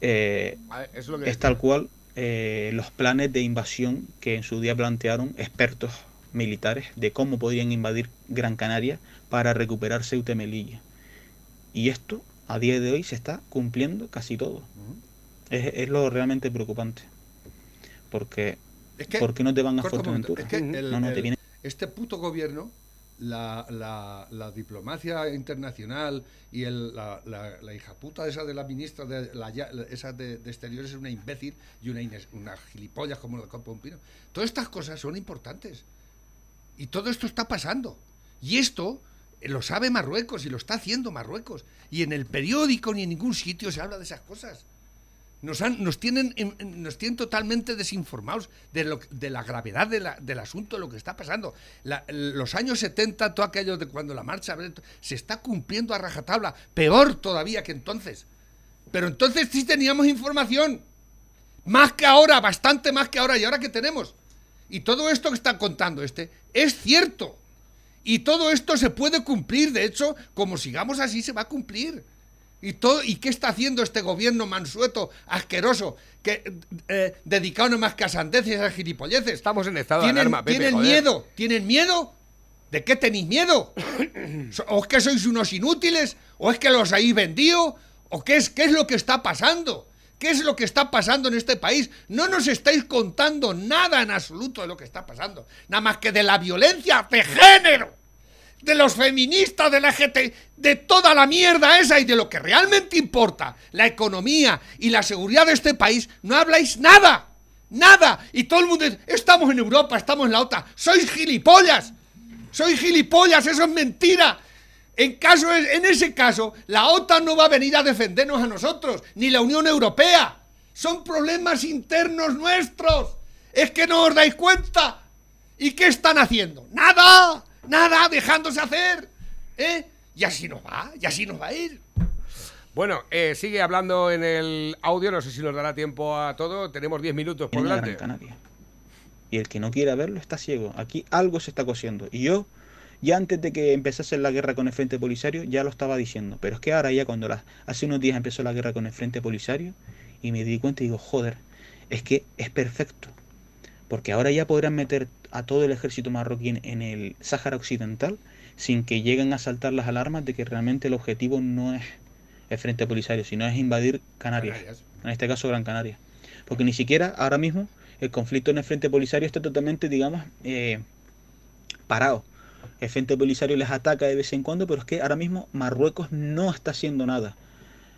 eh, Ah, eso es lo que es tal cual eh, los planes de invasión que en su día plantearon expertos militares de cómo podrían invadir Gran Canaria para recuperar Ceuta y Melilla. Y esto a día de hoy se está cumpliendo casi todo. es, es lo realmente preocupante. Porque, Es que- ¿por qué no te van a Fuerteventura? es que el- no, no, te el- viene este puto gobierno, la, la- la diplomacia internacional y el- la, la, la hija puta esa de la ministra de, la, ya- la- esa de, de Exteriores es una imbécil y una, ines- una gilipollas como la Copa un pino. Todas estas cosas son importantes. Y todo esto está pasando. Y esto lo sabe Marruecos y lo está haciendo Marruecos. Y en el periódico ni en ningún sitio se habla de esas cosas. Nos, han- nos, tienen, en- en- nos tienen totalmente desinformados de, lo, de la gravedad del asunto, de lo que está pasando. Los años 70, todo aquello de cuando la marcha se está cumpliendo a rajatabla, peor todavía que entonces. Pero entonces sí teníamos información, más que ahora, bastante más que ahora, y ahora que tenemos. Y todo esto que está contando este es cierto. Y todo esto se puede cumplir, de hecho, como sigamos así se va a cumplir. ¿Y, todo, ¿Y qué está haciendo este gobierno mansueto, asqueroso, que eh, dedicado nomás que a sandeces y a gilipolleces? Estamos en estado de ¿Tienen, alarma, Pepe, ¿tienen joder. miedo? ¿Tienen miedo? ¿De qué tenéis miedo? ¿O es que sois unos inútiles? ¿O es que los habéis vendido? ¿O qué es, qué es lo que está pasando? ¿Qué es lo que está pasando en este país? No nos estáis contando nada en absoluto de lo que está pasando. Nada más que de la violencia de género de los feministas, de la GT, de toda la mierda esa y de lo que realmente importa, la economía y la seguridad de este país, no habláis nada. Nada. Y todo el mundo dice, estamos en Europa, estamos en la OTAN. Sois gilipollas. Sois gilipollas, eso es mentira. En, caso, en ese caso, la OTAN no va a venir a defendernos a nosotros, ni la Unión Europea. Son problemas internos nuestros. Es que no os dais cuenta. ¿Y qué están haciendo? Nada, nada, dejándose hacer. ¿Eh? Y así nos va, y así nos va a ir. Bueno, eh, sigue hablando en el audio, no sé si nos dará tiempo a todo. Tenemos 10 minutos por delante. Y el que no quiera verlo está ciego. Aquí algo se está cosiendo. Y yo, ya antes de que empezase la guerra con el Frente Polisario, ya lo estaba diciendo. Pero es que ahora ya cuando la- hace unos días empezó la guerra con el Frente Polisario, y me di cuenta y digo, joder, es que es perfecto. Porque ahora ya podrán meter a todo el ejército marroquí en- en el Sáhara Occidental sin que lleguen a saltar las alarmas de que realmente el objetivo no es el Frente Polisario, sino es invadir Canarias. Canarias. En este caso Gran Canaria. Porque ni siquiera ahora mismo el conflicto en el Frente Polisario está totalmente, digamos, eh, parado. El Frente Polisario les ataca de vez en cuando, pero es que ahora mismo Marruecos no está haciendo nada.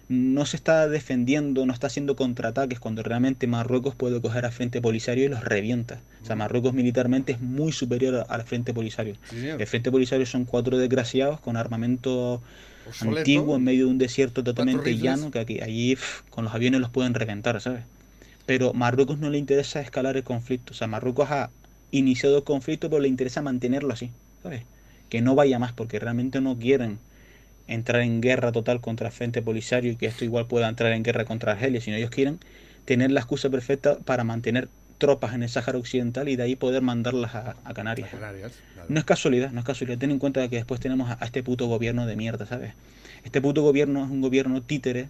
No se está defendiendo, no está haciendo contraataques cuando realmente Marruecos puede coger al Frente Polisario y los revienta. O sea, Marruecos militarmente es muy superior al Frente Polisario. Sí. El Frente Polisario son cuatro desgraciados con armamento Obsoleto. antiguo en medio de un desierto totalmente llano que aquí allí con los aviones los pueden reventar, ¿sabes? Pero Marruecos no le interesa escalar el conflicto, o sea, Marruecos ha iniciado el conflicto pero le interesa mantenerlo así, ¿sabes? Que no vaya más porque realmente no quieren entrar en guerra total contra el Frente Polisario y que esto igual pueda entrar en guerra contra Argelia, sino ellos quieren tener la excusa perfecta para mantener tropas en el Sáhara Occidental y de ahí poder mandarlas a, a Canarias. Canarias, claro. No es casualidad, no es casualidad. Ten en cuenta que después tenemos a, a este puto gobierno de mierda, ¿sabes? Este puto gobierno es un gobierno títere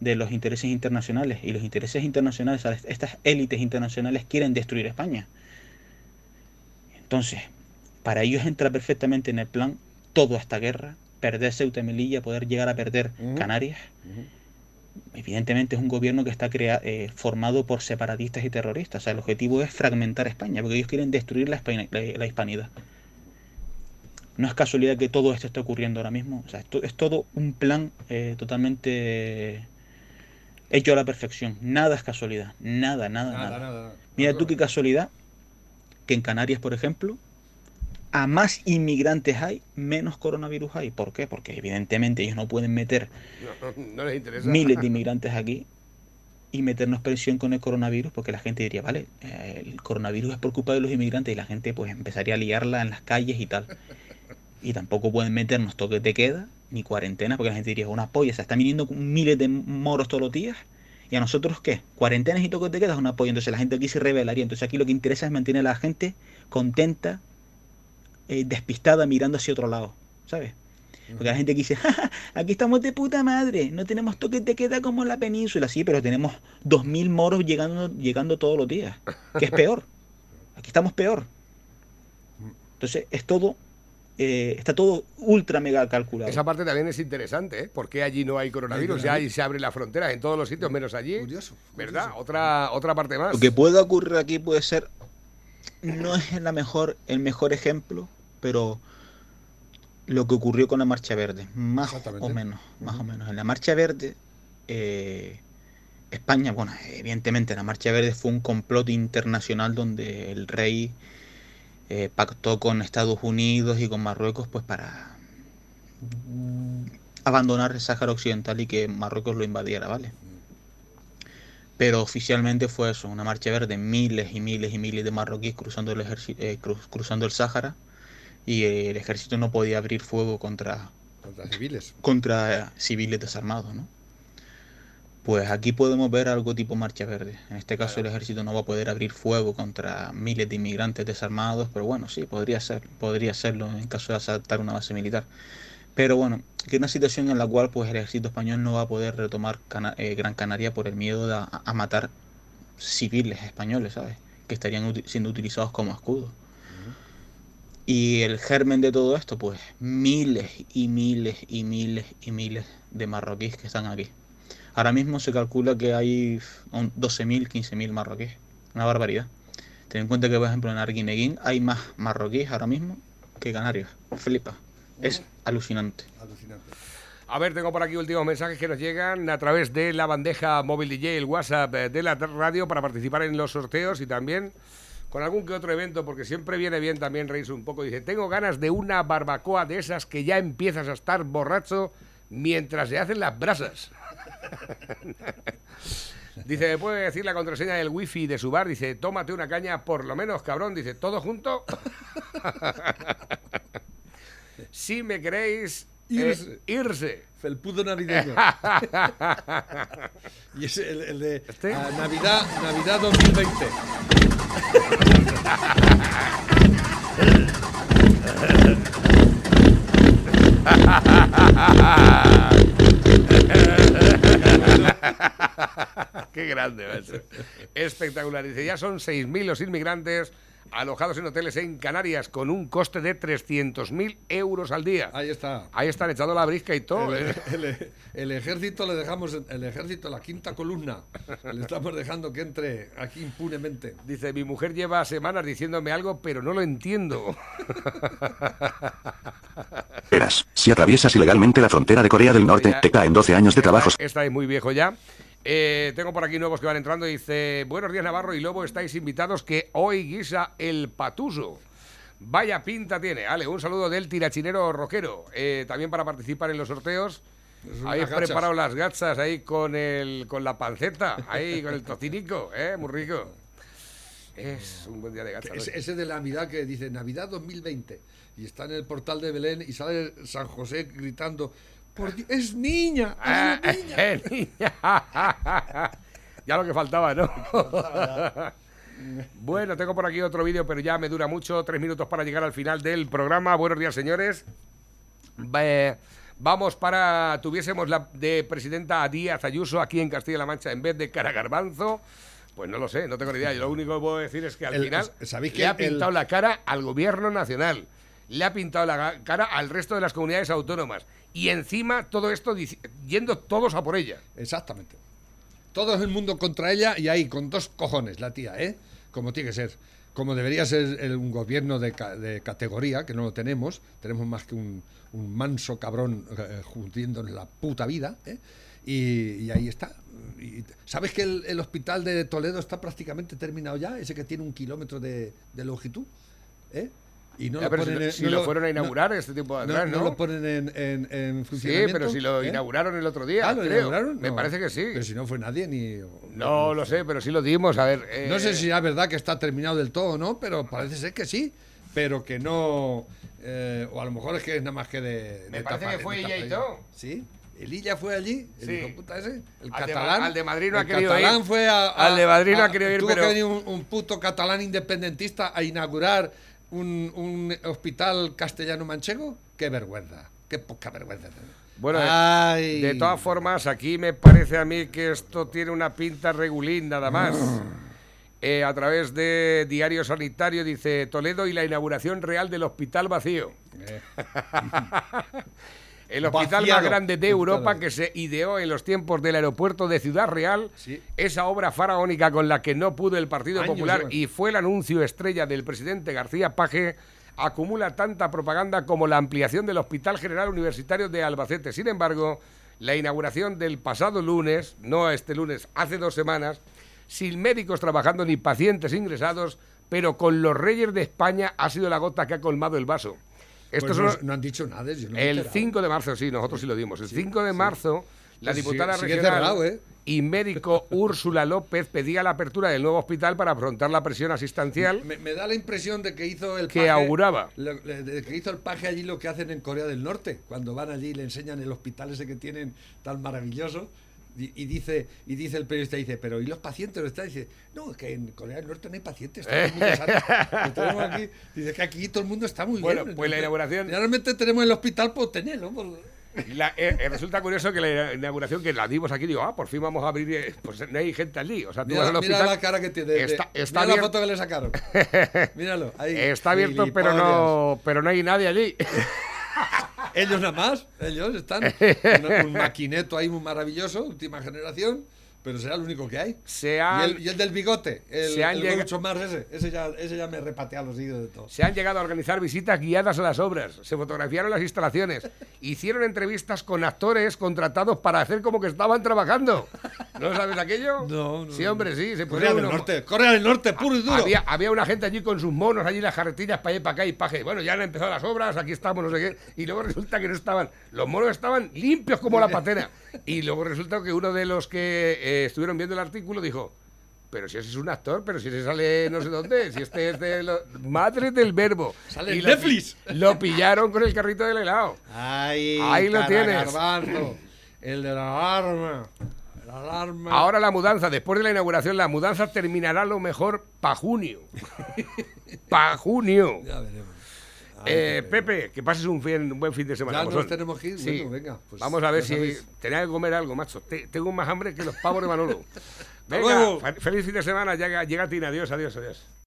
de los intereses internacionales y los intereses internacionales, estas élites internacionales quieren destruir España. Entonces, para ellos entra perfectamente en el plan toda esta guerra, perder Ceuta y Melilla, poder llegar a perder Canarias. Evidentemente es un gobierno que está crea- eh, formado por separatistas y terroristas. O sea, el objetivo es fragmentar España, porque ellos quieren destruir la, España- la- la hispanidad. No es casualidad que todo esto esté ocurriendo ahora mismo. O sea, esto es todo un plan eh, totalmente hecho a la perfección. Nada es casualidad. Nada, nada, nada. Nada, nada, nada. Mira tú qué casualidad que en Canarias, por ejemplo, a más inmigrantes hay, menos coronavirus hay. ¿Por qué? Porque evidentemente ellos no pueden meter No, no, no les interesa. miles de inmigrantes aquí y meternos presión con el coronavirus porque la gente diría, vale, eh, el coronavirus es por culpa de los inmigrantes y la gente pues empezaría a liarla en las calles y tal. Y tampoco pueden meternos toques de queda ni cuarentena porque la gente diría, una polla, se están viniendo miles de moros todos los días. ¿Y a nosotros qué? Cuarentenas y toques de queda es una polla. Entonces la gente aquí se rebelaría. Entonces aquí lo que interesa es mantener a la gente contenta, eh, despistada, mirando hacia otro lado. ¿Sabes? Porque la gente aquí dice, "Ja, ja, aquí estamos de puta madre, no tenemos toques de queda como en la península, sí, pero tenemos 2.000 moros llegando, llegando todos los días, que es peor. Aquí estamos peor. Entonces, es todo, eh, está todo ultra mega calculado. Esa parte también es interesante, ¿eh? ¿Por qué allí no hay coronavirus? Ya ahí se abre la frontera en todos los sitios, menos allí. Curioso. ¿Verdad? Otra, otra parte más. Lo que pueda ocurrir aquí puede ser, no es la mejor, el mejor ejemplo, pero lo que ocurrió con la Marcha Verde, más o menos, más o menos. En la Marcha Verde, eh, España, bueno, evidentemente la Marcha Verde fue un complot internacional donde el rey eh, pactó con Estados Unidos y con Marruecos pues para abandonar el Sáhara Occidental y que Marruecos lo invadiera, ¿vale? Pero oficialmente fue eso, una marcha verde, miles y miles y miles de marroquíes cruzando el, eh, cru- cruzando el Sáhara y el ejército no podía abrir fuego contra, Contra civiles. contra civiles desarmados, ¿no? Pues aquí podemos ver algo tipo marcha verde. En este caso el ejército no va a poder abrir fuego contra miles de inmigrantes desarmados, pero bueno, sí, podría ser, podría serlo en caso de asaltar una base militar. Pero bueno, que una situación en la cual pues el ejército español no va a poder retomar Cana- eh, Gran Canaria por el miedo de a, a matar civiles españoles, ¿sabes? Que estarían siendo utilizados como escudos. Y el germen de todo esto, pues miles y miles y miles y miles de marroquíes que están aquí. Ahora mismo se calcula que hay un 12.000, 15.000 marroquíes. Una barbaridad. Ten en cuenta que, por ejemplo, en Arguineguín hay más marroquíes ahora mismo que canarios. Flipa. Es alucinante. Alucinante. A ver, tengo por aquí últimos mensajes que nos llegan a través de la bandeja móvil DJ, el WhatsApp eh, de la radio para participar en los sorteos y también con algún que otro evento, porque siempre viene bien también reírse un poco. Dice, tengo ganas de una barbacoa de esas que ya empiezas a estar borracho mientras se hacen las brasas. Dice, ¿me puede decir la contraseña del wifi de su bar? Dice, tómate una caña por lo menos, cabrón. Dice, ¿todo junto? si me queréis eh, Irse. irse. Felpudo navideño. y es el, el de ¿Este? ah, Navidad, Navidad 2020. Qué grande, macho. Espectacular. Dice, ya son 6.000 los inmigrantes alojados en hoteles en Canarias con un coste de 300.000 euros al día. Ahí está. Ahí están echando la brisca y todo. El, ¿eh? el- el ejército le dejamos, el ejército, la quinta columna, le estamos dejando que entre aquí impunemente. Dice, mi mujer lleva semanas diciéndome algo, pero no lo entiendo. Verás, si atraviesas ilegalmente la frontera de Corea del Norte, te caen 12 años de trabajos. Está ahí muy viejo ya. Eh, tengo por aquí nuevos que van entrando. Dice, buenos días Navarro y Lobo, estáis invitados que hoy guisa el patuso. Vaya pinta tiene. Ale, un saludo del tirachinero rockero. Eh, también para participar en los sorteos. Habéis preparado las gachas ahí con el con la panceta, ahí con el tocinico, eh, muy rico. Es un buen día de gachas. Ese, ¿no? ese de la Navidad que dice Navidad 2020 y está en el portal de Belén y sale San José gritando, "Por Di- es niña, es Ah, una niña". eh, niña. ya lo que faltaba, ¿no? bueno, tengo por aquí otro vídeo, pero ya me dura mucho. Tres minutos para llegar al final del programa. Buenos días, señores. Va- Vamos para, tuviésemos la de presidenta a Díaz Ayuso aquí en Castilla-La Mancha en vez de Cara Garbanzo. Pues no lo sé, no tengo ni idea. Yo lo único que puedo decir es que al El- final ¿sabéis le que ha el- pintado la cara al gobierno nacional, le ha pintado la cara al resto de las comunidades autónomas y encima todo esto yendo todos a por ella. Exactamente. Todo el mundo contra ella y ahí, con dos cojones, la tía, ¿eh? Como tiene que ser. Como debería ser el- un gobierno de, ca- de categoría, que no lo tenemos. Tenemos más que un, manso cabrón eh, juntiéndonos la puta vida, ¿eh? Y, ahí está. ¿Sabes que el, el hospital de Toledo está prácticamente terminado ya? Ese que tiene un kilómetro de, de longitud, ¿eh? Y no Ya, lo ponen si, en- si no lo lo- fueron a no- inaugurar este tiempo de No, atrás, ¿no? no lo ponen en, en, en Sí, funcionamiento. pero si lo ¿eh? inauguraron el otro día, Ah, ¿lo creo. inauguraron? Me No. parece que sí. Pero si no fue nadie ni... No lo sé, pero sí lo dimos. A ver. eh, No sé si es verdad que está terminado del todo o no, pero parece ser que sí. Pero que no... eh, o a lo mejor es que es nada más que de... Me de parece que fue de ella y todo. Sí. El Illa fue allí, el Sí. hijo de puta ese, el Al de catalán. al de Madrid no ha el querido catalán ir. fue a, a- Al de Madrid no ha a- querido ir, tuvo pero- que venir un, un puto catalán independentista a inaugurar un, un hospital castellano-manchego. Qué vergüenza, qué poca vergüenza. Bueno, de- Ay. de todas formas, aquí me parece a mí que esto tiene una pinta regulín nada más. Eh, a través de Diario Sanitario dice Toledo y la inauguración real del hospital vacío. El hospital Vaciado. más grande de Europa que se ideó en los tiempos del aeropuerto de Ciudad Real, Sí. esa obra faraónica con la que no pudo el Partido Años Popular y fue el anuncio estrella del presidente García Paje, acumula tanta propaganda como la ampliación del Hospital General Universitario de Albacete. Sin embargo, la inauguración del pasado lunes, no este lunes, hace dos semanas, sin médicos trabajando ni pacientes ingresados, pero con los reyes de España ha sido la gota que ha colmado el vaso. Estos Pues son no, han dicho nada. yo no el enterado. 5 de marzo, sí, nosotros sí lo dimos. El 5 de marzo, la diputada sigue regional cerrado, ¿eh? y médico Úrsula López pedía la apertura del nuevo hospital para afrontar la presión asistencial. Me, me da la impresión de que hizo el Que auguraba. lo- de- de que hizo el paje allí lo que hacen en Corea del Norte, cuando van allí y le enseñan el hospital ese que tienen tan maravilloso. Y, y dice y dice el periodista dice pero y los pacientes está dice no es que en Corea del Norte no hay pacientes todo el mundo sano". Lo tenemos aquí. dice que aquí todo el mundo está muy Bueno, bien pues la inauguración- realmente tenemos el hospital por tenerlo por- La- eh, eh, resulta curioso que la inauguración que la dimos aquí, digo, ah, por fin vamos a abrir, eh, pues no hay gente allí. O sea, tú mira, vas al mira la cara que tiene Está, está mira la foto que le sacaron míralo ahí está abierto, pero no, pero no hay nadie allí. Ellos nada más, ellos están. Un, un maquineto ahí muy maravilloso, última generación, pero será el único que hay. Se Y han- el, y el del bigote, el, se han el llega- Groucho Marx ese, ese ya, ese ya me repatea los oídos de todo. Se han llegado a organizar visitas guiadas a las obras, se fotografiaron las instalaciones, hicieron entrevistas con actores contratados para hacer como que estaban trabajando. ¿No sabes aquello? No, no, Sí, hombre, sí. Se Corea pusieron del unos- Norte, Corea del Norte, puro y duro. Había, había una gente allí con sus monos, allí las carretillas para allá para acá y paje. Bueno, ya han empezado las obras, aquí estamos, no sé qué. Y luego resulta que no estaban. Los monos estaban limpios como la patena. Y luego resulta que uno de los que eh, estuvieron viendo el artículo dijo. Pero si ese es un actor, pero si ese sale no sé dónde, si este es de lo- madre del verbo. Sale Y lo Netflix. Lo pillaron con el carrito del helado. Ahí, Ahí lo tienes. garbanzo, el de la alarma. La alarma. Ahora la mudanza, después de la inauguración, la mudanza terminará a lo mejor para junio. para junio. Ya veremos. Eh, Pepe, que pases un, fin- un buen fin de semana. Ya nos tenemos que ir. Sí. Bueno, venga, pues Vamos a ver si sabéis. tenía que comer algo, macho. Te- tengo más hambre que los pavos de Manolo. Venga, luego. fe- feliz fin de semana. Llega, llega Tina. Adiós, adiós, adiós.